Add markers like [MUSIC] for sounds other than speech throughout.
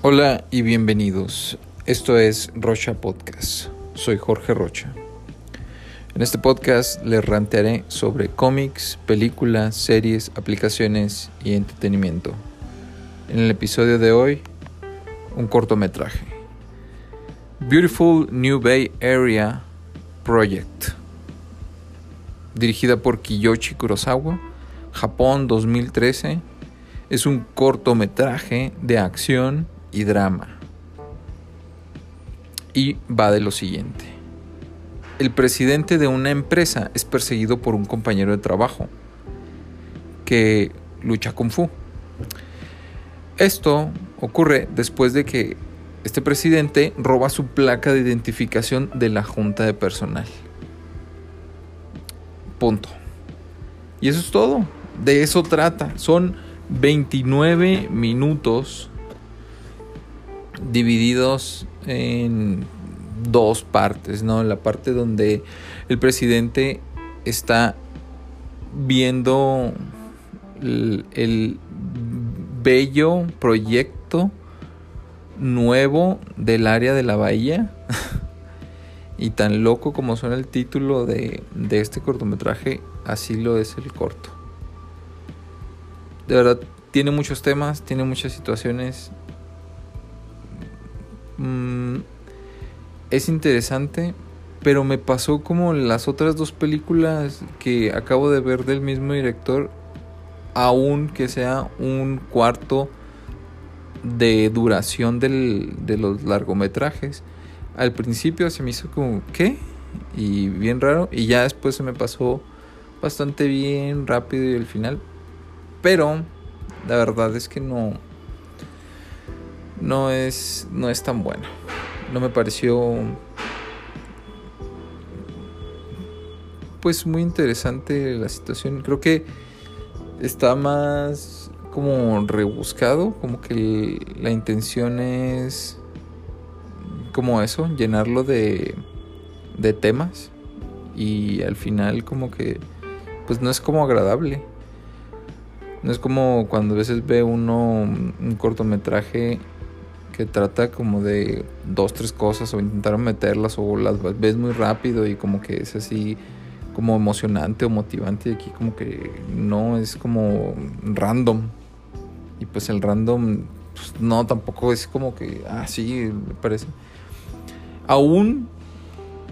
Hola y bienvenidos. Esto es Rocha Podcast. Soy Jorge Rocha. En este podcast les rantearé sobre cómics, películas, series, aplicaciones y entretenimiento. En el episodio de hoy, un cortometraje. Beautiful New Bay Area Project. Dirigida por Kiyoshi Kurosawa, Japón 2013. Es un cortometraje de acción y drama. Y va de lo siguiente. El presidente de una empresa es perseguido por un compañero de trabajo que lucha kung fu. Esto ocurre después de que este presidente roba su placa de identificación de la junta de personal. Punto. Y eso es todo. De eso trata. Son 29 minutos divididos en dos partes, ¿no? La parte donde el presidente está viendo el, el bello proyecto nuevo del área de la bahía. [LAUGHS] y tan loco como suena el título de, de este cortometraje, así lo es el corto. De verdad, tiene muchos temas, tiene muchas situaciones es interesante, pero me pasó como las otras dos películas que acabo de ver del mismo director, aun que sea un cuarto de duración de los largometrajes. Al principio se me hizo como, ¿qué? Y bien raro, y ya después se me pasó bastante bien, rápido y el final. Pero la verdad es que no, no es, no es tan bueno. No me pareció pues muy interesante la situación. Creo que está más como rebuscado, como que la intención es como eso, llenarlo de, de temas y al final como que pues no es como agradable. No es como cuando a veces ve uno un cortometraje que trata como de dos, tres cosas o intentar meterlas o las ves muy rápido y como que es así como emocionante o motivante y aquí como que no es como random. Y pues el random pues, no tampoco es como que ah sí me parece. Aún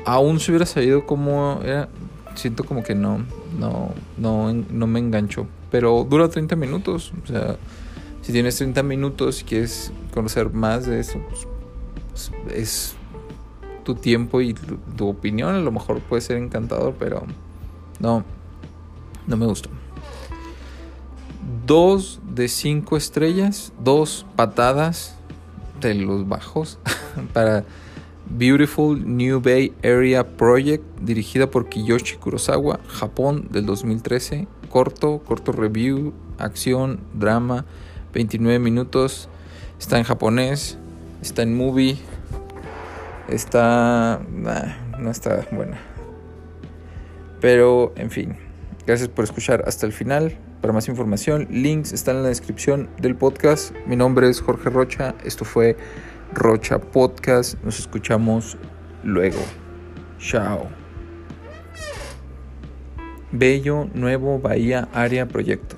aún si hubiera sabido cómo era siento como que no no no no me engancho. Pero dura 30 minutos o sea si tienes 30 minutos y quieres conocer más de eso, pues, pues, es tu tiempo y tu, opinión. A lo mejor puede ser encantador, pero no, no me gustó. Dos de cinco estrellas, dos patadas de los bajos [LAUGHS] para Beautiful New Bay Area Project, dirigida por Kiyoshi Kurosawa, Japón del 2013. Corto, corto review, acción, drama 29 minutos. Está en japonés. Está en movie. Está... no está buena. Pero, en fin. Gracias por escuchar hasta el final. Para más información, links están en la descripción del podcast. Mi nombre es Jorge Rocha. Esto fue Rocha Podcast. Nos escuchamos luego. Chao. Bello Nuevo Bahía Área Proyecto.